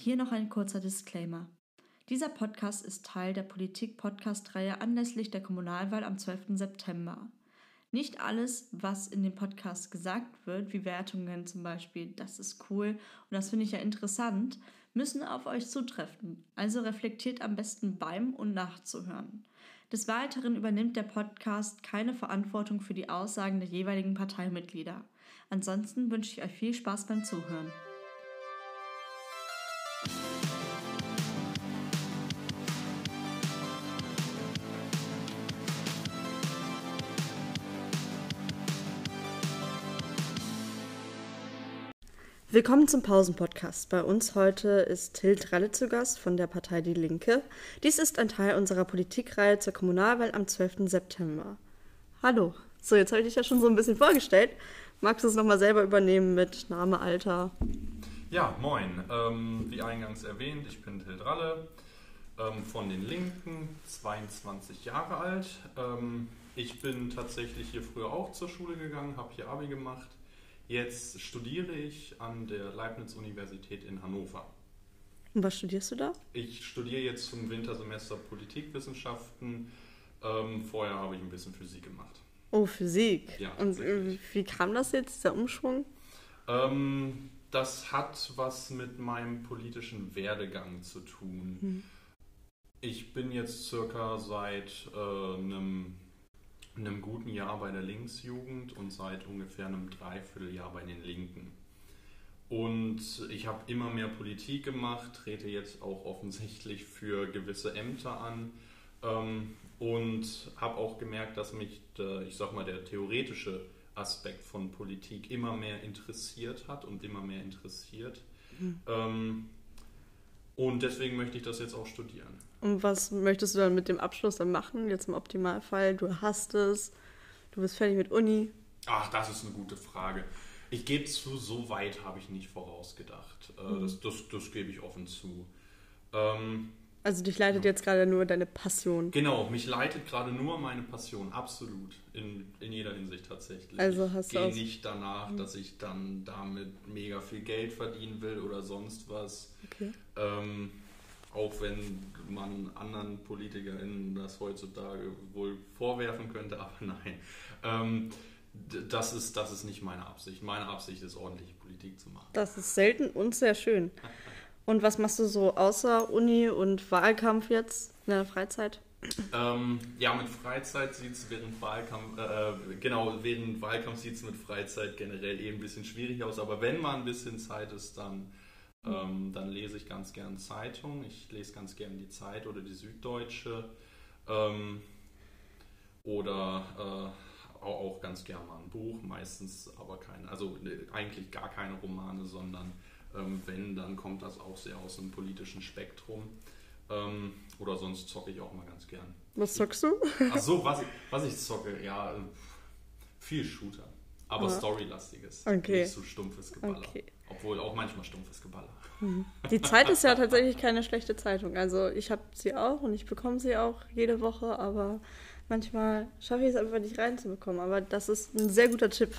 Hier noch ein kurzer Disclaimer. Dieser Podcast ist Teil der Politik-Podcast-Reihe anlässlich der Kommunalwahl am 12. September. Nicht alles, was in dem Podcast gesagt wird, wie Wertungen zum Beispiel, das ist cool und das finde ich ja interessant, müssen auf euch zutreffen. Also reflektiert am besten beim und nachzuhören. Des Weiteren übernimmt der Podcast keine Verantwortung für die Aussagen der jeweiligen Parteimitglieder. Ansonsten wünsche ich euch viel Spaß beim Zuhören. Willkommen zum Pausenpodcast. Bei uns heute ist Hild Ralle zu Gast von der Partei Die Linke. Dies ist ein Teil unserer Politikreihe zur Kommunalwahl am 12. September. Hallo. So, jetzt habe ich dich ja schon so ein bisschen vorgestellt. Magst du es nochmal selber übernehmen mit Name, Alter? Ja, moin. Ähm, wie eingangs erwähnt, ich bin Hild Ralle ähm, von den Linken, 22 Jahre alt. Ähm, ich bin tatsächlich hier früher auch zur Schule gegangen, habe hier Abi gemacht Jetzt studiere ich an der Leibniz-Universität in Hannover. Und was studierst du da? Ich studiere jetzt zum Wintersemester Politikwissenschaften. Ähm, vorher habe ich ein bisschen Physik gemacht. Oh, Physik. Ja, Und äh, wie kam das jetzt, der Umschwung? Ähm, das hat was mit meinem politischen Werdegang zu tun. Hm. Ich bin jetzt circa seit äh, einem einem guten Jahr bei der Linksjugend und seit ungefähr einem Dreivierteljahr bei den Linken. Und ich habe immer mehr Politik gemacht, trete jetzt auch offensichtlich für gewisse Ämter an ähm, und habe auch gemerkt, dass mich, der, ich sag mal, der theoretische Aspekt von Politik immer mehr interessiert hat und immer mehr interessiert. Mhm. Ähm, und deswegen möchte ich das jetzt auch studieren. Und was möchtest du dann mit dem Abschluss dann machen? Jetzt im Optimalfall, du hast es, du bist fertig mit Uni. Ach, das ist eine gute Frage. Ich gebe zu, so weit habe ich nicht vorausgedacht. Äh, mhm. Das, das, das gebe ich offen zu. Ähm, also dich leitet jetzt gerade nur deine Passion. Genau, mich leitet gerade nur meine Passion, absolut. In, in jeder Hinsicht tatsächlich. Also hast ich gehe nicht danach, dass ich dann damit mega viel Geld verdienen will oder sonst was. Okay. Ähm, auch wenn man anderen PolitikerInnen das heutzutage wohl vorwerfen könnte, aber nein. Ähm, das ist, das ist nicht meine Absicht. Meine Absicht ist, ordentliche Politik zu machen. Das ist selten und sehr schön. Und was machst du so außer Uni und Wahlkampf jetzt in der Freizeit? Ähm, ja, mit Freizeit sieht es während Wahlkampf, äh, genau, während Wahlkampf sieht es mit Freizeit generell eben ein bisschen schwierig aus. Aber wenn mal ein bisschen Zeit ist, dann, ähm, dann lese ich ganz gern Zeitung. Ich lese ganz gern die Zeit oder die Süddeutsche. Ähm, oder äh, auch ganz gern mal ein Buch, meistens aber keine, also ne, eigentlich gar keine Romane, sondern ähm, wenn, dann kommt das auch sehr aus dem politischen Spektrum. Ähm, oder sonst zocke ich auch mal ganz gern. Was zockst du? Ach so, was, was ich zocke, ja, viel Shooter. Aber ah. storylastiges. Okay. Nicht so stumpfes Geballer. Okay. Obwohl auch manchmal stumpfes Geballer. Mhm. Die Zeit ist ja tatsächlich keine schlechte Zeitung. Also ich habe sie auch und ich bekomme sie auch jede Woche, aber manchmal schaffe ich es einfach nicht reinzubekommen. Aber das ist ein sehr guter Tipp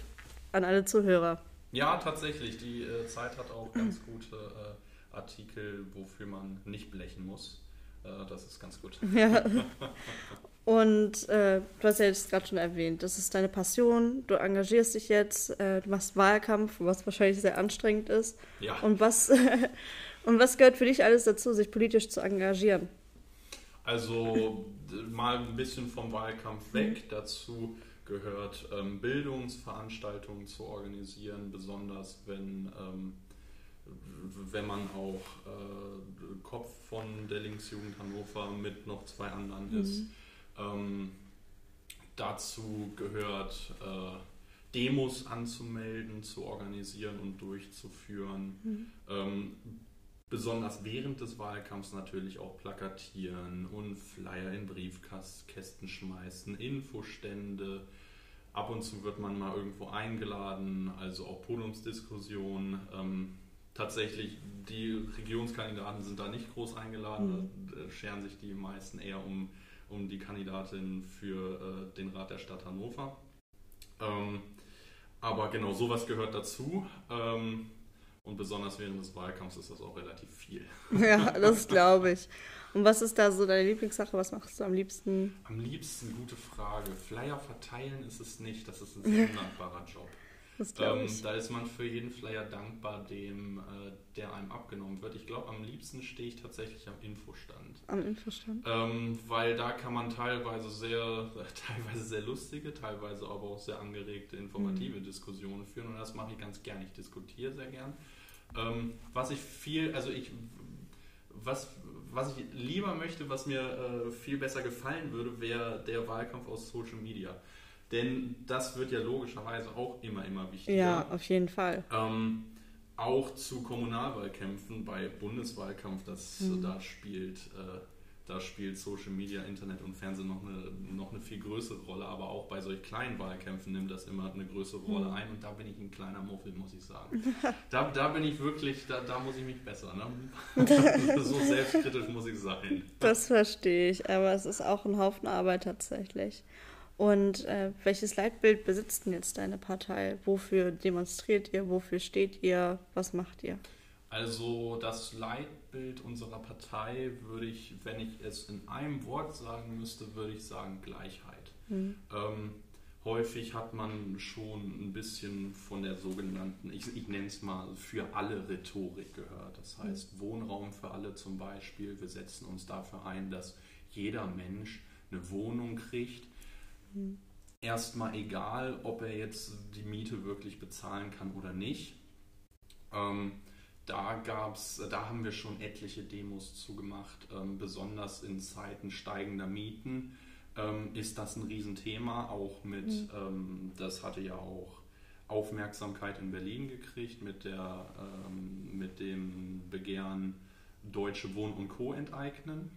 an alle Zuhörer. Ja, tatsächlich. Die äh, Zeit hat auch ganz gute äh, Artikel, wofür man nicht blechen muss. Äh, das ist ganz gut. Ja. Und äh, du hast ja jetzt gerade schon erwähnt, das ist deine Passion, du engagierst dich jetzt, äh, du machst Wahlkampf, was wahrscheinlich sehr anstrengend ist. Ja. Und was, und was gehört für dich alles dazu, sich politisch zu engagieren? Also mal ein bisschen vom Wahlkampf weg, dazu gehört, ähm, Bildungsveranstaltungen zu organisieren, besonders wenn, ähm, wenn man auch äh, Kopf von der Linksjugend Hannover mit noch zwei anderen mhm. ist. Ähm, dazu gehört, äh, Demos anzumelden, zu organisieren und durchzuführen. Mhm. Ähm, besonders während des Wahlkampfs natürlich auch plakatieren und Flyer in Briefkästen schmeißen, Infostände, Ab und zu wird man mal irgendwo eingeladen, also auch Podiumsdiskussionen. Ähm, tatsächlich, die Regierungskandidaten sind da nicht groß eingeladen, mhm. da scheren sich die meisten eher um, um die Kandidatin für äh, den Rat der Stadt Hannover. Ähm, aber genau, sowas gehört dazu. Ähm, Und besonders während des Wahlkampfs ist das auch relativ viel. Ja, das glaube ich. Und was ist da so deine Lieblingssache? Was machst du am liebsten? Am liebsten, gute Frage. Flyer verteilen ist es nicht. Das ist ein sehr undankbarer Job. Ähm, da ist man für jeden Flyer dankbar, dem, äh, der einem abgenommen wird. Ich glaube, am liebsten stehe ich tatsächlich am Infostand. Am Infostand? Ähm, weil da kann man teilweise sehr, teilweise sehr lustige, teilweise aber auch sehr angeregte, informative mhm. Diskussionen führen. Und das mache ich ganz gern. Ich diskutiere sehr gern. Ähm, was ich viel, also ich, was, was ich lieber möchte, was mir äh, viel besser gefallen würde, wäre der Wahlkampf aus Social Media. Denn das wird ja logischerweise auch immer, immer wichtiger. Ja, auf jeden Fall. Ähm, auch zu Kommunalwahlkämpfen bei Bundeswahlkampf, das mhm. da spielt, äh, da spielt Social Media, Internet und Fernsehen noch eine, noch eine viel größere Rolle, aber auch bei solch kleinen Wahlkämpfen nimmt das immer eine größere Rolle mhm. ein und da bin ich ein kleiner Muffel, muss ich sagen. da, da bin ich wirklich, da, da muss ich mich besser, ne? so selbstkritisch muss ich sein. Das verstehe ich, aber es ist auch ein Haufen Arbeit tatsächlich. Und äh, welches Leitbild besitzt denn jetzt deine Partei? Wofür demonstriert ihr? Wofür steht ihr? Was macht ihr? Also das Leitbild unserer Partei würde ich, wenn ich es in einem Wort sagen müsste, würde ich sagen Gleichheit. Mhm. Ähm, häufig hat man schon ein bisschen von der sogenannten, ich, ich nenne es mal, für alle Rhetorik gehört. Das heißt mhm. Wohnraum für alle zum Beispiel. Wir setzen uns dafür ein, dass jeder Mensch eine Wohnung kriegt, Mhm. Erstmal egal, ob er jetzt die Miete wirklich bezahlen kann oder nicht. Ähm, da gab's, da haben wir schon etliche Demos zugemacht, ähm, besonders in Zeiten steigender Mieten ähm, ist das ein Riesenthema, auch mit, mhm. ähm, das hatte ja auch Aufmerksamkeit in Berlin gekriegt mit, der, ähm, mit dem Begehren Deutsche Wohn- und Co. enteignen.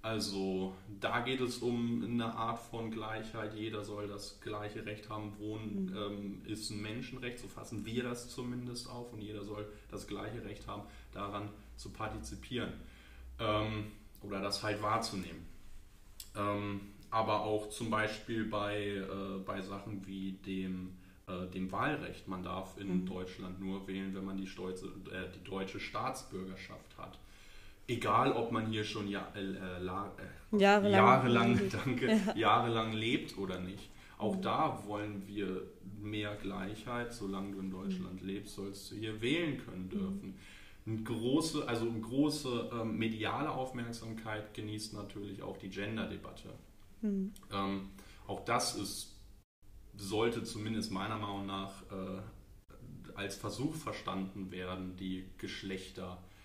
Also da geht es um eine Art von Gleichheit. Jeder soll das gleiche Recht haben. Wohnen mhm. ähm, ist ein Menschenrecht, so fassen wir das zumindest auf. Und jeder soll das gleiche Recht haben, daran zu partizipieren ähm, oder das halt wahrzunehmen. Ähm, aber auch zum Beispiel bei, äh, bei Sachen wie dem, äh, dem Wahlrecht. Man darf in mhm. Deutschland nur wählen, wenn man die, Stolze, äh, die deutsche Staatsbürgerschaft hat egal ob man hier schon ja, äh, äh, jahrelang, jahrelang, danke, ja. jahrelang lebt oder nicht. Auch mhm. da wollen wir mehr Gleichheit. Solange du in Deutschland mhm. lebst, sollst du hier wählen können mhm. dürfen. Eine große, also eine große ähm, mediale Aufmerksamkeit genießt natürlich auch die Gender-Debatte. Mhm. Ähm, auch das ist, sollte zumindest meiner Meinung nach äh, als Versuch verstanden werden, die Geschlechter äh,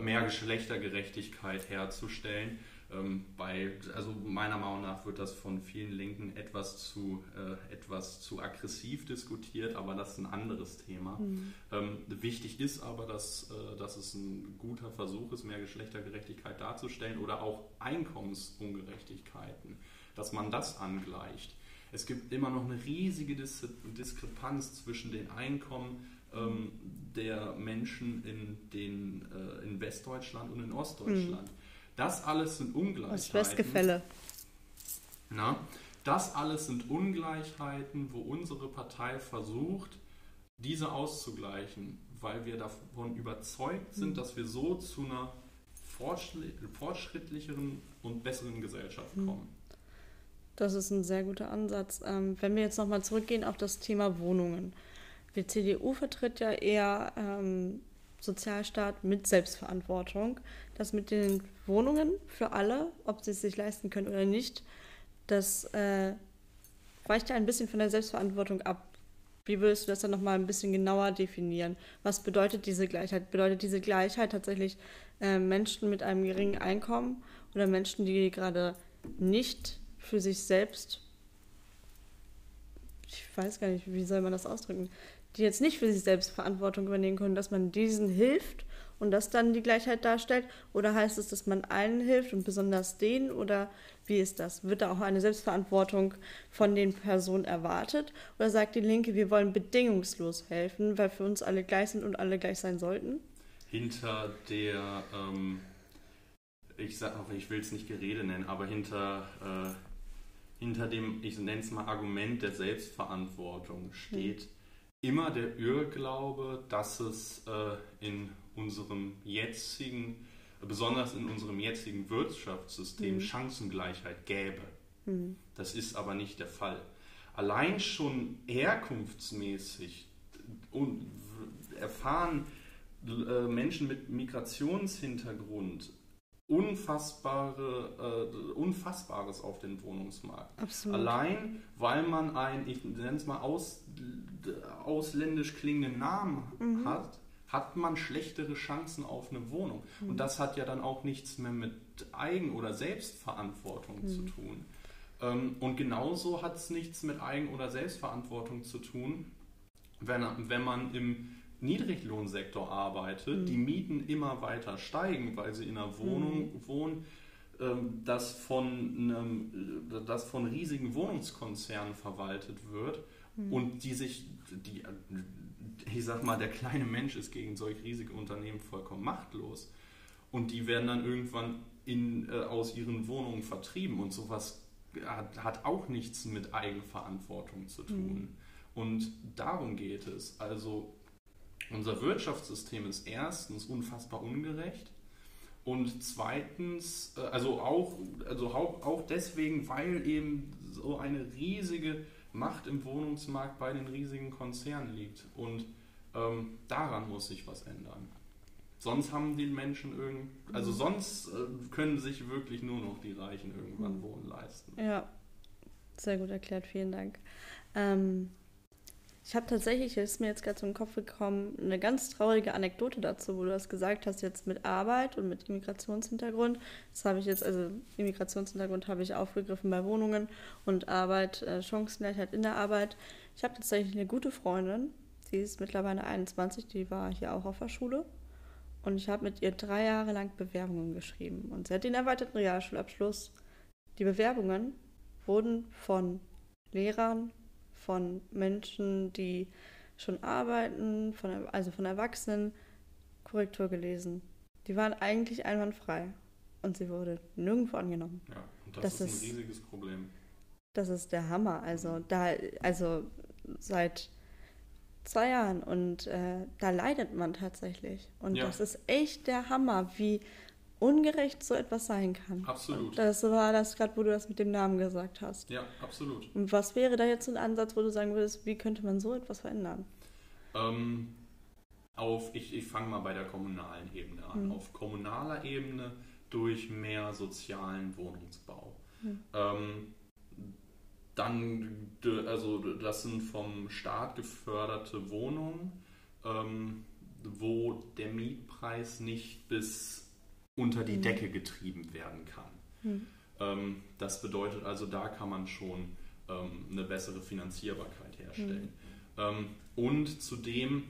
mehr Geschlechtergerechtigkeit herzustellen. Ähm, bei, also meiner Meinung nach wird das von vielen Linken etwas zu, äh, etwas zu aggressiv diskutiert, aber das ist ein anderes Thema. Mhm. Ähm, wichtig ist aber, dass, äh, dass es ein guter Versuch ist, mehr Geschlechtergerechtigkeit darzustellen oder auch Einkommensungerechtigkeiten, dass man das angleicht. Es gibt immer noch eine riesige Dis Diskrepanz zwischen den Einkommen ähm, der Menschen in, den, äh, in Westdeutschland und in Ostdeutschland. Mhm. Das alles sind Ungleichheiten. Das Westgefälle. Na, das alles sind Ungleichheiten, wo unsere Partei versucht, diese auszugleichen, weil wir davon überzeugt sind, mhm. dass wir so zu einer fortschrittlicheren und besseren Gesellschaft mhm. kommen. Das ist ein sehr guter Ansatz. Ähm, wenn wir jetzt nochmal zurückgehen auf das Thema Wohnungen. Die CDU vertritt ja eher ähm, Sozialstaat mit Selbstverantwortung. Das mit den Wohnungen für alle, ob sie es sich leisten können oder nicht, das äh, weicht ja ein bisschen von der Selbstverantwortung ab. Wie würdest du das dann nochmal ein bisschen genauer definieren? Was bedeutet diese Gleichheit? Bedeutet diese Gleichheit tatsächlich äh, Menschen mit einem geringen Einkommen oder Menschen, die gerade nicht für sich selbst, ich weiß gar nicht, wie soll man das ausdrücken, die jetzt nicht für sich selbst Verantwortung übernehmen können, dass man diesen hilft und das dann die Gleichheit darstellt? Oder heißt es, dass man allen hilft und besonders denen? Oder wie ist das? Wird da auch eine Selbstverantwortung von den Personen erwartet? Oder sagt die Linke, wir wollen bedingungslos helfen, weil für uns alle gleich sind und alle gleich sein sollten? Hinter der, ähm, ich sag ich will es nicht Gerede nennen, aber hinter, äh, hinter dem, ich nenne es mal Argument der Selbstverantwortung steht. Hm immer der Irrglaube, dass es äh, in unserem jetzigen, besonders in unserem jetzigen Wirtschaftssystem, mhm. Chancengleichheit gäbe. Mhm. Das ist aber nicht der Fall. Allein schon herkunftsmäßig erfahren äh, Menschen mit Migrationshintergrund unfassbare, äh, Unfassbares auf den Wohnungsmarkt. Absolut. Allein, weil man einen, ich nenne es mal aus, ausländisch klingenden Namen mhm. hat, hat man schlechtere Chancen auf eine Wohnung. Mhm. Und das hat ja dann auch nichts mehr mit Eigen- oder Selbstverantwortung mhm. zu tun. Ähm, und genauso hat es nichts mit Eigen- oder Selbstverantwortung zu tun, wenn, wenn man im Niedriglohnsektor arbeitet, mhm. die Mieten immer weiter steigen, weil sie in einer Wohnung mhm. wohnen, ähm, das von, einem, äh, das von riesigen Wohnungskonzernen verwaltet wird mhm. und die sich, die, ich sag mal, der kleine Mensch ist gegen solch riesige Unternehmen vollkommen machtlos und die werden dann irgendwann in, äh, aus ihren Wohnungen vertrieben und sowas hat, hat auch nichts mit Eigenverantwortung zu tun. Mhm. Und darum geht es. Also unser Wirtschaftssystem ist erstens unfassbar ungerecht und zweitens, äh, also auch, also auch deswegen, weil eben so eine riesige Macht im Wohnungsmarkt bei den riesigen Konzernen liegt. Und ähm, daran muss sich was ändern. Sonst haben die Menschen irgend, also mhm. sonst äh, können sich wirklich nur noch die Reichen irgendwann mhm. Wohnen leisten. Ja, sehr gut erklärt, vielen Dank. Ähm, ich habe tatsächlich, ist mir jetzt gerade zum Kopf gekommen, eine ganz traurige Anekdote dazu, wo du das gesagt hast, jetzt mit Arbeit und mit Immigrationshintergrund. Das habe ich jetzt, also Immigrationshintergrund habe ich aufgegriffen bei Wohnungen und Arbeit, äh, Chancengleichheit in der Arbeit. Ich habe tatsächlich eine gute Freundin, die ist mittlerweile 21, die war hier auch auf der Schule. Und ich habe mit ihr drei Jahre lang Bewerbungen geschrieben. Und sie hat den erweiterten Realschulabschluss. Die Bewerbungen wurden von Lehrern, von Menschen, die schon arbeiten, von, also von Erwachsenen, Korrektur gelesen. Die waren eigentlich einwandfrei und sie wurde nirgendwo angenommen. Ja, und das, das ist ein riesiges Problem. Das ist der Hammer. Also da, also seit zwei Jahren und äh, da leidet man tatsächlich. Und ja. das ist echt der Hammer, wie ungerecht so etwas sein kann. Absolut. das war das gerade, wo du das mit dem Namen gesagt hast. Ja, absolut. Und was wäre da jetzt ein Ansatz, wo du sagen würdest, wie könnte man so etwas verändern? Ähm, auf, ich, ich fange mal bei der kommunalen Ebene an. Mhm. Auf kommunaler Ebene durch mehr sozialen Wohnungsbau. Mhm. Ähm, dann, also das sind vom Staat geförderte Wohnungen, ähm, wo der Mietpreis nicht bis unter die mhm. Decke getrieben werden kann. Mhm. Ähm, das bedeutet also, da kann man schon ähm, eine bessere Finanzierbarkeit herstellen. Mhm. Ähm, und zudem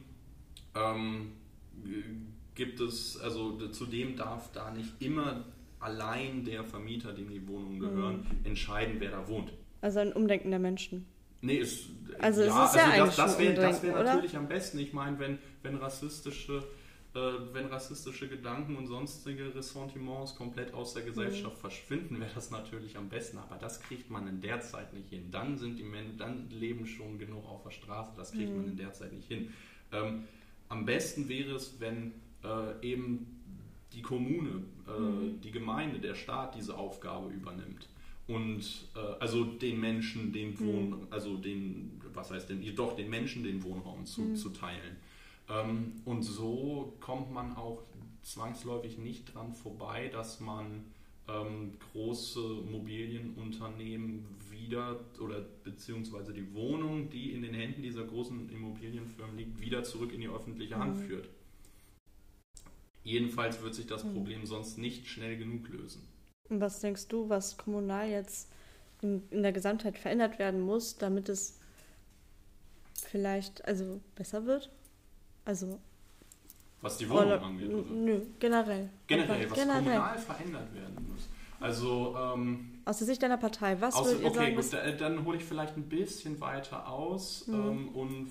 gibt es, also zudem darf da nicht immer allein der Vermieter, dem die Wohnungen gehören, mhm. entscheiden, wer da wohnt. Also ein Umdenken der Menschen. Nee, ist, also ja, es ist ja also das, das wäre wär natürlich am besten. Ich meine, wenn, wenn rassistische wenn rassistische Gedanken und sonstige Ressentiments komplett aus der Gesellschaft mhm. verschwinden, wäre das natürlich am besten. Aber das kriegt man in der Zeit nicht hin. Dann sind die Menschen, dann leben schon genug auf der Straße. Das kriegt mhm. man in der Zeit nicht hin. Ähm, am besten wäre es, wenn äh, eben die Kommune, äh, mhm. die Gemeinde, der Staat diese Aufgabe übernimmt und äh, also den Menschen den Wohn, mhm. also den, was heißt denn, doch den Menschen den Wohnraum zu, mhm. zu teilen. Ähm, und so kommt man auch zwangsläufig nicht dran vorbei, dass man ähm, große Immobilienunternehmen wieder oder beziehungsweise die Wohnung, die in den Händen dieser großen Immobilienfirmen liegt, wieder zurück in die öffentliche Hand mhm. führt. Jedenfalls wird sich das mhm. Problem sonst nicht schnell genug lösen. Und was denkst du, was kommunal jetzt in, in der Gesamtheit verändert werden muss, damit es vielleicht also besser wird? Also. Was die Wohnung angeht, oder? Nö, generell. Generell, was generell. kommunal verändert werden muss. Also. Ähm, aus der Sicht deiner Partei, was aus, würdet ihr okay, sagen? Okay, gut, dann hole ich vielleicht ein bisschen weiter aus mhm. ähm, und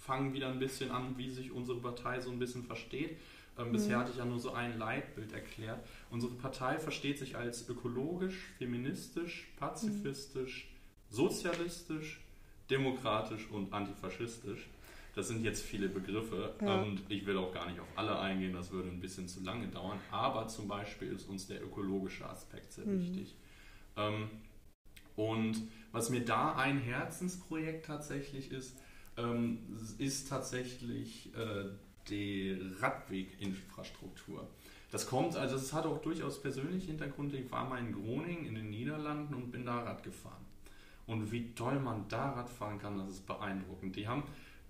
fange wieder ein bisschen an, wie sich unsere Partei so ein bisschen versteht. Ähm, bisher mhm. hatte ich ja nur so ein Leitbild erklärt. Unsere Partei versteht sich als ökologisch, feministisch, pazifistisch, mhm. sozialistisch, demokratisch und antifaschistisch. Das sind jetzt viele Begriffe Ja. und ich will auch gar nicht auf alle eingehen, das würde ein bisschen zu lange dauern. Aber zum Beispiel ist uns der ökologische Aspekt sehr Mhm. wichtig. Ähm, und was mir da ein Herzensprojekt tatsächlich ist, ähm, ist tatsächlich äh, die Radweginfrastruktur. Das kommt, also es hat auch durchaus persönliche Hintergründe. Ich war mal in Groningen in den Niederlanden und bin da Rad gefahren. Und wie toll man da Rad fahren kann, das ist beeindruckend. Die haben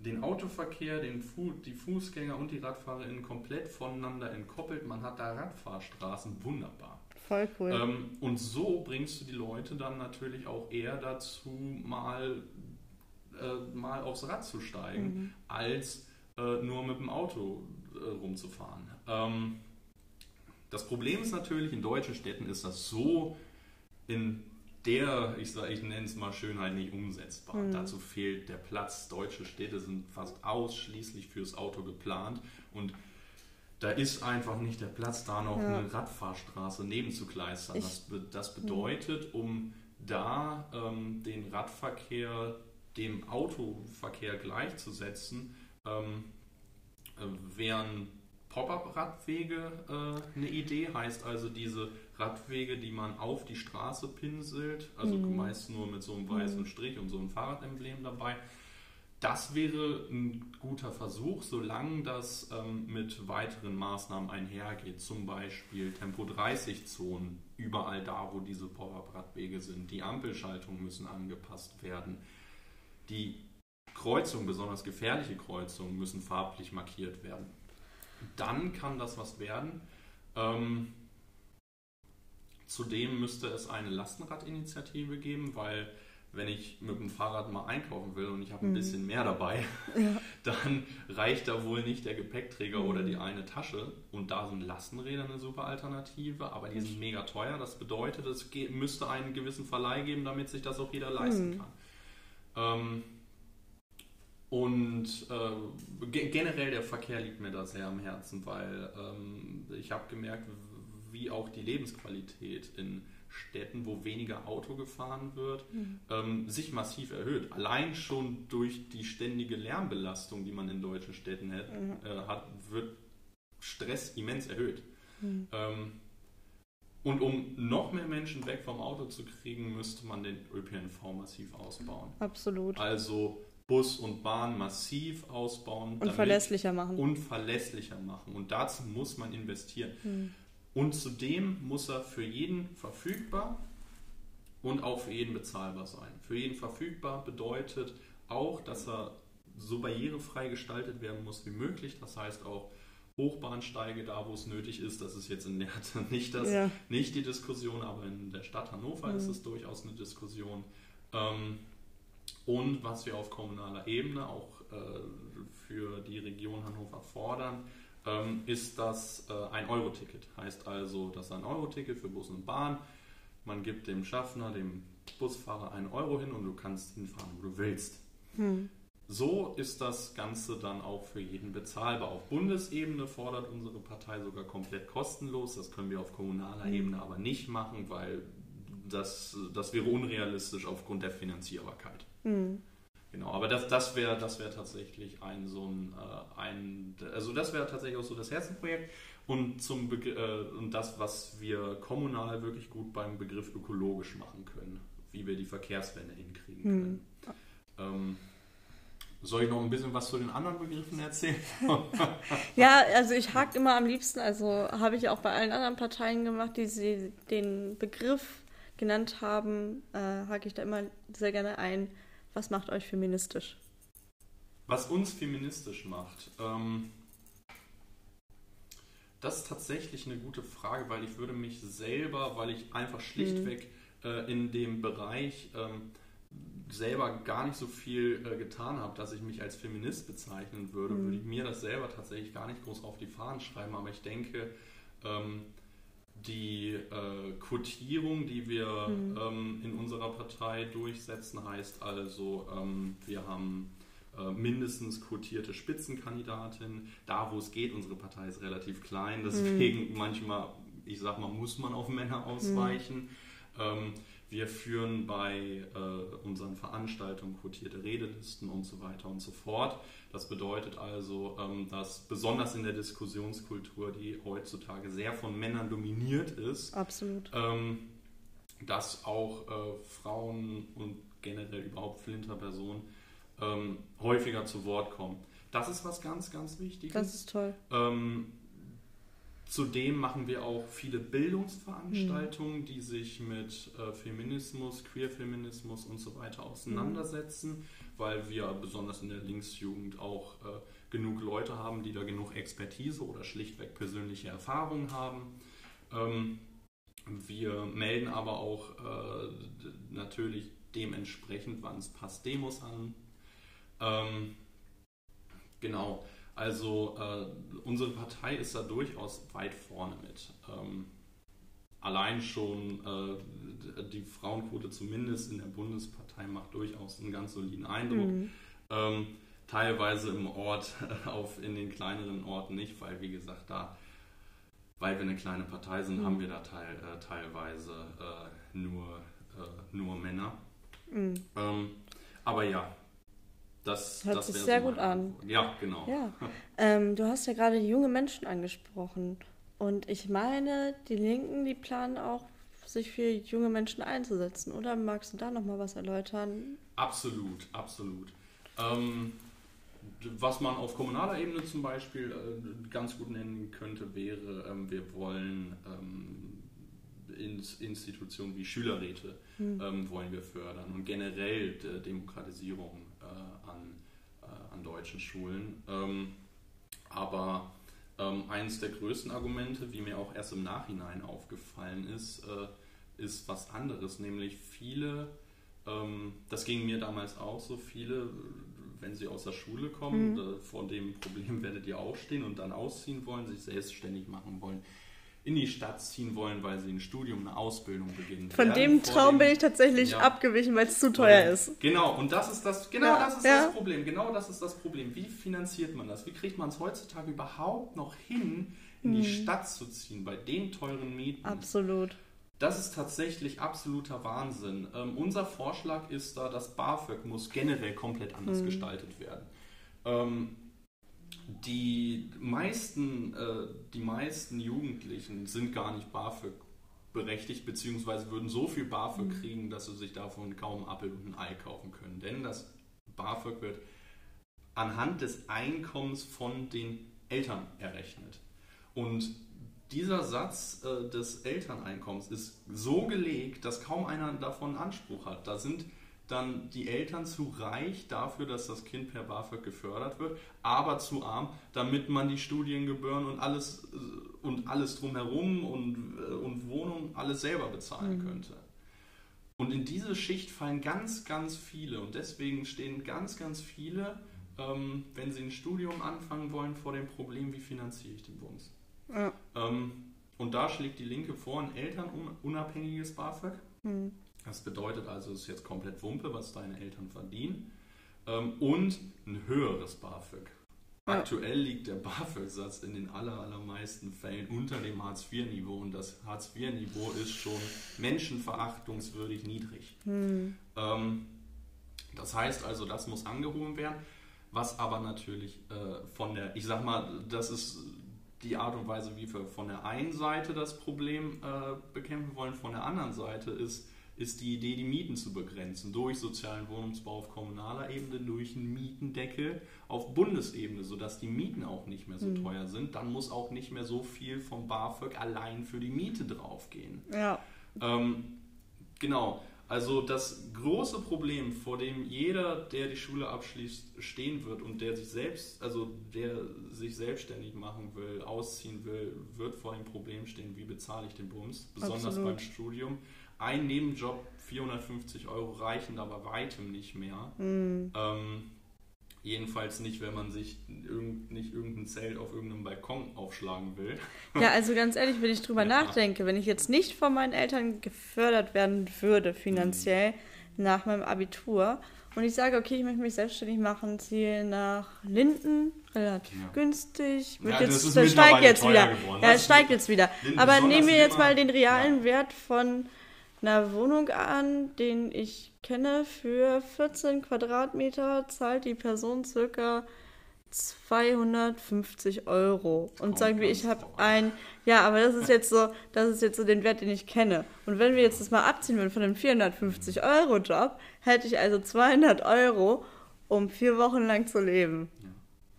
den Autoverkehr, den Fu die Fußgänger und die RadfahrerInnen komplett voneinander entkoppelt. Man hat da Radfahrstraßen, wunderbar. Voll cool. Ähm, und so bringst du die Leute dann natürlich auch eher dazu, mal, äh, mal aufs Rad zu steigen, Mhm. als äh, nur mit dem Auto äh, rumzufahren. Ähm, das Problem ist natürlich, in deutschen Städten ist das so in der, ich, sag- ich nenne es mal Schönheit, nicht umsetzbar. Mhm. Dazu fehlt der Platz. Deutsche Städte sind fast ausschließlich fürs Auto geplant und da ist einfach nicht der Platz, da noch Ja. eine Radfahrstraße nebenzukleistern. Ich- Das, das bedeutet, um da ähm, den Radverkehr dem Autoverkehr gleichzusetzen, ähm, äh, wären Pop-up-Radwege äh, eine Idee. Heißt also diese Radwege, die man auf die Straße pinselt, also Mhm. meist nur mit so einem weißen Mhm. Strich und so einem Fahrrademblem dabei. Das wäre ein guter Versuch, solange das ähm, mit weiteren Maßnahmen einhergeht. Zum Beispiel Tempo-30-Zonen überall da, wo diese Pop-up-Radwege sind. Die Ampelschaltungen müssen angepasst werden. Die Kreuzungen, besonders gefährliche Kreuzungen, müssen farblich markiert werden. Dann kann das was werden. Ähm, zudem müsste es eine Lastenradinitiative geben, weil wenn ich mit dem Fahrrad mal einkaufen will und ich habe ein Mhm. bisschen mehr dabei, Ja. dann reicht da wohl nicht der Gepäckträger Mhm. oder die eine Tasche. Und da sind Lastenräder eine super Alternative, aber die sind mega teuer. Das bedeutet, es müsste einen gewissen Verleih geben, damit sich das auch jeder leisten Mhm. kann. Ähm, und äh, ge generell der Verkehr liegt mir da sehr am Herzen, weil ähm, ich habe gemerkt, wie auch die Lebensqualität in Städten, wo weniger Auto gefahren wird, ähm, sich massiv erhöht. Allein schon durch die ständige Lärmbelastung, die man in deutschen Städten hat, Mhm. äh, hat wird Stress immens erhöht. Mhm. Ähm, und um noch mehr Menschen weg vom Auto zu kriegen, müsste man den ÖPNV massiv ausbauen. Absolut. Also Bus und Bahn massiv ausbauen Und verlässlicher machen. und verlässlicher machen. Und dazu muss man investieren. Mhm. Und zudem muss er für jeden verfügbar und auch für jeden bezahlbar sein. Für jeden verfügbar bedeutet auch, dass er so barrierefrei gestaltet werden muss wie möglich. Das heißt auch Hochbahnsteige da, wo es nötig ist. Das ist jetzt in der nicht, das, Ja. nicht die Diskussion, aber in der Stadt Hannover Mhm. ist es durchaus eine Diskussion. Ähm, und was wir auf kommunaler Ebene auch äh, für die Region Hannover fordern, ähm, ist das äh, ein Euro-Ticket. Heißt also, das ist ein Euro-Ticket für Bus und Bahn. Man gibt dem Schaffner, dem Busfahrer einen Euro hin und du kannst hinfahren, wo du willst. Hm. So ist das Ganze dann auch für jeden bezahlbar. Auf Bundesebene fordert unsere Partei sogar komplett kostenlos. Das können wir auf kommunaler Mhm. Ebene aber nicht machen, weil das, das wäre unrealistisch aufgrund der Finanzierbarkeit. Hm. Genau, aber das, das wäre das wär tatsächlich ein so ein, äh, ein also das wäre tatsächlich auch so das Herzenprojekt und zum Begr äh, und das, was wir kommunal wirklich gut beim Begriff ökologisch machen können, wie wir die Verkehrswende hinkriegen Hm. können. Ähm, soll ich noch ein bisschen was zu den anderen Begriffen erzählen? Ja, also ich hake immer am liebsten, also habe ich auch bei allen anderen Parteien gemacht, die sie den Begriff genannt haben, äh, hake ich da immer sehr gerne ein. Was macht euch feministisch? Was uns feministisch macht, ähm, das ist tatsächlich eine gute Frage, weil ich würde mich selber, weil ich einfach schlichtweg äh, in dem Bereich ähm, selber gar nicht so viel äh, getan habe, dass ich mich als Feminist bezeichnen würde, Mhm. würde ich mir das selber tatsächlich gar nicht groß auf die Fahnen schreiben, aber ich denke, ähm, die äh, Quotierung, die wir Mhm. ähm, in unserer Partei durchsetzen, heißt also, ähm, wir haben äh, mindestens quotierte Spitzenkandidatinnen. Da, wo es geht, unsere Partei ist relativ klein, deswegen manchmal, ich sag mal, muss man auf Männer ausweichen. Ähm, Wir führen bei äh, unseren Veranstaltungen quotierte Redelisten und so weiter und so fort. Das bedeutet also, ähm, dass besonders in der Diskussionskultur, die heutzutage sehr von Männern dominiert ist. Ähm, dass auch äh, Frauen und generell überhaupt Flinterpersonen ähm, häufiger zu Wort kommen. Das ist was ganz, ganz Wichtiges. Das ist toll. Ähm, zudem machen wir auch viele Bildungsveranstaltungen, mhm. die sich mit äh, Feminismus, Queerfeminismus und so weiter auseinandersetzen, mhm. weil wir besonders in der Linksjugend auch äh, genug Leute haben, die da genug Expertise oder schlichtweg persönliche Erfahrung haben. Ähm, wir melden aber auch äh, natürlich dementsprechend, wann es passt, Demos an. Ähm, genau, also äh, unsere Partei ist da durchaus weit vorne mit. Ähm, allein schon äh, die Frauenquote zumindest in der Bundespartei macht durchaus einen ganz soliden Eindruck. Mhm. Ähm, teilweise im Ort, auf, in den kleineren Orten nicht, weil wie gesagt, da, weil wir eine kleine Partei sind, mhm. haben wir da teil, äh, teilweise äh, nur, äh, nur Männer. Mhm. Ähm, aber ja, das hört das sich sehr so gut an. Ja, genau. Ja. Ähm, du hast ja gerade junge Menschen angesprochen. Und ich meine, die Linken, die planen auch, sich für junge Menschen einzusetzen. Oder magst du da nochmal was erläutern? Absolut, absolut. Ähm, was man auf kommunaler Ebene zum Beispiel äh, ganz gut nennen könnte, wäre, ähm, wir wollen ähm, Institutionen wie Schülerräte hm. ähm, wollen wir fördern und generell Demokratisierung äh, an, äh, an deutschen Schulen. Ähm, aber ähm, eines der größten Argumente, wie mir auch erst im Nachhinein aufgefallen ist, äh, ist was anderes, nämlich viele, ähm, das ging mir damals auch so, viele, wenn sie aus der Schule kommen, mhm. vor dem Problem werdet ihr aufstehen und dann ausziehen wollen, sich selbstständig machen wollen, in die Stadt ziehen wollen, weil sie ein Studium, eine Ausbildung beginnen. Von dem Traum bin ich tatsächlich ja, abgewichen, weil es zu teuer ist. Genau, und das ist das, genau ja, das ist ja. das Problem. Genau das ist das Problem. Wie finanziert man das? Wie kriegt man es heutzutage überhaupt noch hin, in hm. die Stadt zu ziehen, bei den teuren Mieten? Absolut. Das ist tatsächlich absoluter Wahnsinn. Ähm, unser Vorschlag ist da, das BAföG muss generell komplett anders hm. gestaltet werden. Ähm, die meisten, äh, die meisten Jugendlichen sind gar nicht BAföG berechtigt, beziehungsweise würden so viel BAföG mhm. kriegen, dass sie sich davon kaum ein Apfel und ein Ei kaufen können. Denn das BAföG wird anhand des Einkommens von den Eltern errechnet. Und dieser Satz äh, des Elterneinkommens ist so gelegt, dass kaum einer davon Anspruch hat. Da sind dann die Eltern zu reich dafür, dass das Kind per BAföG gefördert wird, aber zu arm, damit man die Studiengebühren und alles äh, und alles drumherum und, äh, und Wohnung alles selber bezahlen mhm. könnte. Und in diese Schicht fallen ganz, ganz viele und deswegen stehen ganz, ganz viele, ähm, wenn sie ein Studium anfangen wollen, vor dem Problem, wie finanziere ich den Bums. Ja. Ähm, und da schlägt die Linke vor, ein elternunabhängiges BAföG. Mhm. Das bedeutet also, es ist jetzt komplett Wumpe, was deine Eltern verdienen. Ähm, und ein höheres BAföG. Aktuell liegt der BAföG-Satz in den aller, allermeisten Fällen unter dem Hartz-IV-Niveau und das Hartz-IV-Niveau ist schon menschenverachtungswürdig niedrig. Hm. Ähm, das heißt also, das muss angehoben werden, was aber natürlich äh, von der, ich sag mal, das ist die Art und Weise, wie wir von der einen Seite das Problem äh, bekämpfen wollen, von der anderen Seite ist, ist die Idee, die Mieten zu begrenzen durch sozialen Wohnungsbau auf kommunaler Ebene, durch einen Mietendeckel auf Bundesebene, sodass die Mieten auch nicht mehr so mhm. teuer sind. Dann muss auch nicht mehr so viel vom BAföG allein für die Miete draufgehen. Ja. Ähm, genau. Also das große Problem, vor dem jeder, der die Schule abschließt, stehen wird und der sich selbst, also der sich selbstständig machen will, ausziehen will, wird vor dem Problem stehen, wie bezahle ich den Bums, besonders Absolut. beim Studium ein Nebenjob 450 Euro reichen aber weitem nicht mehr. Mhm. Ähm, jedenfalls nicht, wenn man sich irgend, nicht irgendein Zelt auf irgendeinem Balkon aufschlagen will. Ja, also ganz ehrlich, wenn ich drüber ja. nachdenke, wenn ich jetzt nicht von meinen Eltern gefördert werden würde finanziell mhm. nach meinem Abitur und ich sage, okay, ich möchte mich selbstständig machen, ziehe nach Linden, relativ ja. günstig. ja, jetzt, das steigt jetzt wieder. Geworden. Ja, es steigt jetzt wieder. Linden Aber nehmen wir jetzt mal den realen. Wert von einer Wohnung an, den ich kenne. Für 14 Quadratmeter zahlt die Person circa 250 Euro. Und sagen wir, ich habe ein, ja, aber das ist jetzt so, das ist jetzt so den Wert, den ich kenne. Und wenn wir jetzt das mal abziehen würden von dem 450 Euro Job, hätte ich also 200 Euro, um vier Wochen lang zu leben. Ja.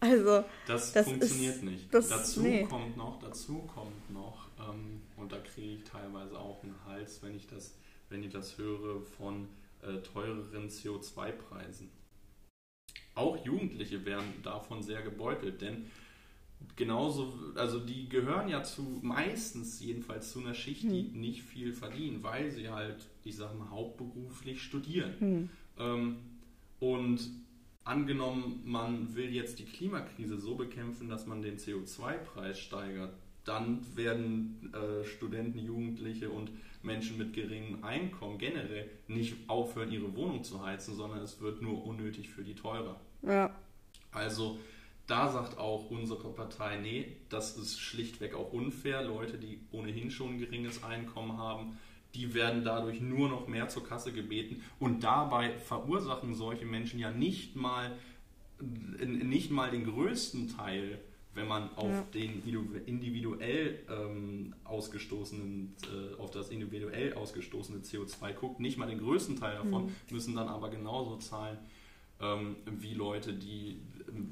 Also das, das funktioniert ist, nicht. Das, dazu nee. kommt noch, dazu kommt noch, ähm, und da kriege ich teilweise auch einen Hals, wenn ich das, wenn ich das höre von äh, teureren CO2-Preisen auch Jugendliche werden davon sehr gebeutelt, denn genauso, also die gehören ja zu, meistens jedenfalls zu einer Schicht, die hm. nicht viel verdienen, weil sie halt, ich sag mal, hauptberuflich studieren. Hm. Ähm, und angenommen, man will jetzt die Klimakrise so bekämpfen, dass man den CO2-Preis steigert, dann werden äh, Studenten, Jugendliche und Menschen mit geringem Einkommen generell nicht aufhören, ihre Wohnung zu heizen, sondern es wird nur unnötig für die teurer. Ja. Also da sagt auch unsere Partei, nee, das ist schlichtweg auch unfair. Leute, die ohnehin schon ein geringes Einkommen haben, die werden dadurch nur noch mehr zur Kasse gebeten. Und dabei verursachen solche Menschen ja nicht mal, nicht mal den größten Teil wenn man auf ja. den individuell ähm, ausgestoßenen, äh, auf das individuell ausgestoßene CO2 guckt, nicht mal den größten Teil davon, mhm. müssen dann aber genauso zahlen ähm, wie Leute, die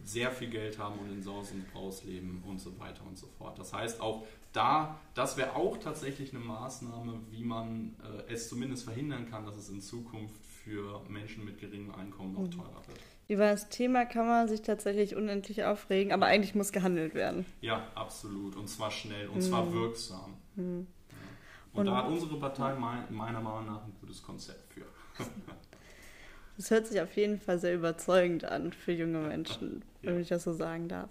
sehr viel Geld haben und in Saus und Braus leben und so weiter und so fort. Das heißt, auch da, das wäre auch tatsächlich eine Maßnahme, wie man äh, es zumindest verhindern kann, dass es in Zukunft für Menschen mit geringem Einkommen noch mhm. teurer wird. Über das Thema kann man sich tatsächlich unendlich aufregen, aber eigentlich muss gehandelt werden. Ja, absolut. Und zwar schnell und mhm. zwar wirksam. Mhm. Und, und, da hat unsere Partei meiner Meinung nach ein gutes Konzept für. das hört sich auf jeden Fall sehr überzeugend an für junge Menschen, ja. wenn ich das so sagen darf.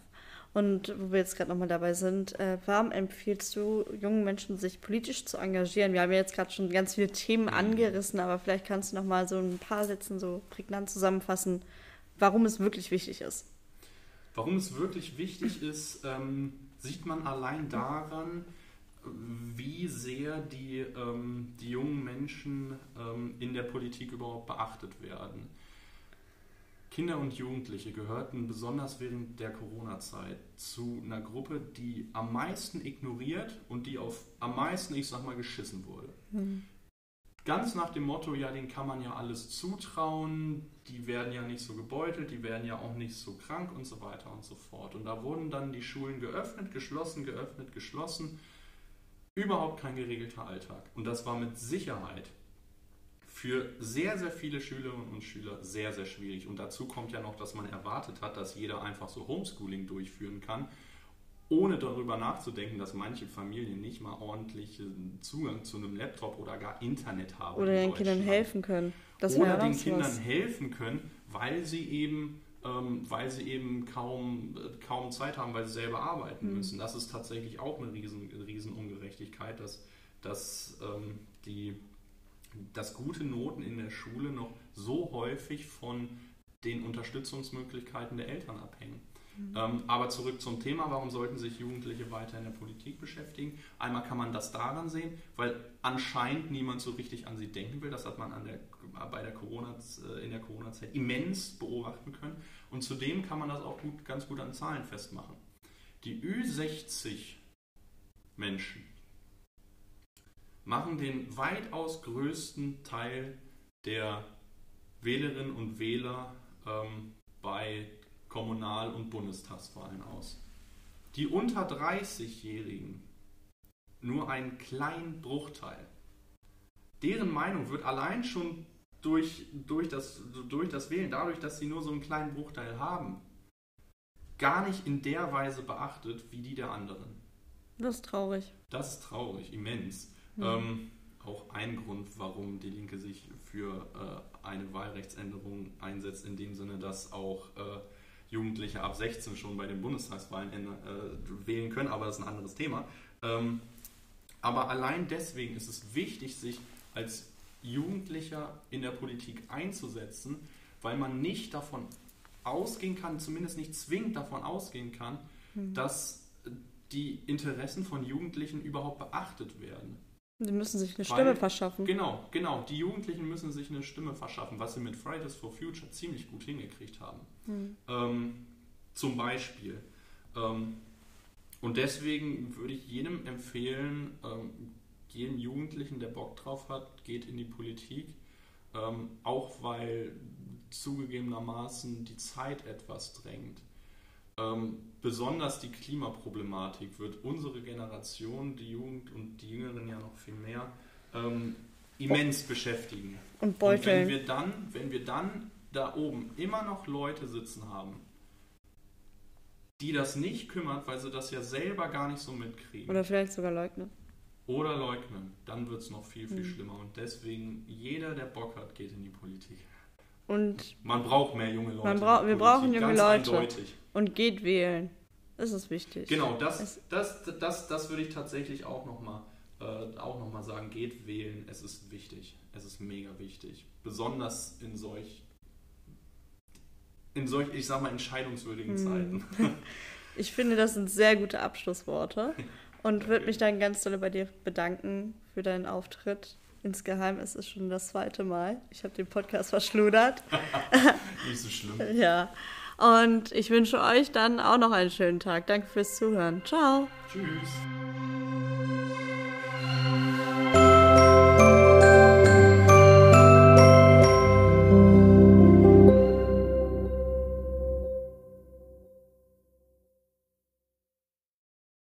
Und wo wir jetzt gerade nochmal dabei sind, äh, warum empfiehlst du jungen Menschen, sich politisch zu engagieren? Wir haben ja jetzt gerade schon ganz viele Themen mhm. angerissen, aber vielleicht kannst du nochmal so ein paar Sätzen so prägnant zusammenfassen, warum es wirklich wichtig ist. Warum es wirklich wichtig ist, ähm, sieht man allein daran, wie sehr die, ähm, die jungen Menschen ähm, in der Politik überhaupt beachtet werden. Kinder und Jugendliche gehörten besonders während der Corona-Zeit zu einer Gruppe, die am meisten ignoriert und die auf am meisten, ich sag mal, geschissen wurde. Mhm. Ganz nach dem Motto, ja, denen kann man ja alles zutrauen, die werden ja nicht so gebeutelt, die werden ja auch nicht so krank und so weiter und so fort. Und da wurden dann die Schulen geöffnet, geschlossen, geöffnet, geschlossen. Überhaupt kein geregelter Alltag. Und das war mit Sicherheit für sehr, sehr viele Schülerinnen und Schüler sehr, sehr schwierig. Und dazu kommt ja noch, dass man erwartet hat, dass jeder einfach so Homeschooling durchführen kann ohne darüber nachzudenken, dass manche Familien nicht mal ordentlichen Zugang zu einem Laptop oder gar Internet haben. Oder den Kindern helfen können. Das oder den Kindern was. helfen können, weil sie eben, ähm, weil sie eben kaum, äh, kaum Zeit haben, weil sie selber arbeiten mhm. müssen. Das ist tatsächlich auch eine riesen, riesen Ungerechtigkeit, dass, dass ähm, die dass gute Noten in der Schule noch so häufig von den Unterstützungsmöglichkeiten der Eltern abhängen. Ähm, aber zurück zum Thema, warum sollten sich Jugendliche weiter in der Politik beschäftigen? Einmal kann man das daran sehen, weil anscheinend niemand so richtig an sie denken will. Das hat man an der, bei der Corona, äh, in der Corona-Zeit immens beobachten können. Und zudem kann man das auch gut, ganz gut an Zahlen festmachen. Die Ü60 Menschen machen den weitaus größten Teil der Wählerinnen und Wähler ähm, bei Kommunal- und Bundestagswahlen aus. Die unter 30-Jährigen nur einen kleinen Bruchteil. Deren Meinung wird allein schon durch, durch, das, durch das Wählen, dadurch, dass sie nur so einen kleinen Bruchteil haben, gar nicht in der Weise beachtet wie die der anderen. Das ist traurig. Das ist traurig, immens. Mhm. Ähm, auch ein Grund, warum die Linke sich für äh, eine Wahlrechtsänderung einsetzt, in dem Sinne, dass auch äh, Jugendliche ab 16 schon bei den Bundestagswahlen äh, wählen können, aber das ist ein anderes Thema. Ähm, aber allein deswegen ist es wichtig, sich als Jugendlicher in der Politik einzusetzen, weil man nicht davon ausgehen kann, zumindest nicht zwingend davon ausgehen kann, mhm. dass die Interessen von Jugendlichen überhaupt beachtet werden. Die müssen sich eine Weil, Stimme verschaffen. Genau, genau. Die Jugendlichen müssen sich eine Stimme verschaffen, was sie mit Fridays for Future ziemlich gut hingekriegt haben. Hm. Ähm, zum Beispiel. Ähm, und deswegen würde ich jedem empfehlen, ähm, jedem Jugendlichen, der Bock drauf hat, geht in die Politik. Ähm, auch weil zugegebenermaßen die Zeit etwas drängt. Ähm, besonders die Klimaproblematik wird unsere Generation, die Jugend und die Jüngeren ja noch viel mehr, ähm, immens beschäftigen. Und beuteln. Und wenn wir dann, wenn wir dann da oben immer noch Leute sitzen haben, die das nicht kümmert, weil sie das ja selber gar nicht so mitkriegen. Oder vielleicht sogar leugnen. Oder leugnen, dann wird es noch viel, viel mhm. schlimmer. Und deswegen, jeder, der Bock hat, geht in die Politik. Und man braucht mehr junge Leute. Man bra wir brauchen junge Leute. Eindeutig. Und geht wählen. Das ist wichtig. Genau, das, das, das, das würde ich tatsächlich auch nochmal äh, noch sagen. Geht wählen, es ist wichtig. Es ist mega wichtig. Besonders in solch, in solch, ich sag mal, entscheidungswürdigen hm. Zeiten. ich finde, das sind sehr gute Abschlussworte. Und würde mich dann ganz doll bei dir bedanken für deinen Auftritt. Insgeheim ist es schon das zweite Mal. Ich habe den Podcast verschludert. Nicht so schlimm. ja. Und ich wünsche euch dann auch noch einen schönen Tag. Danke fürs Zuhören. Ciao. Tschüss.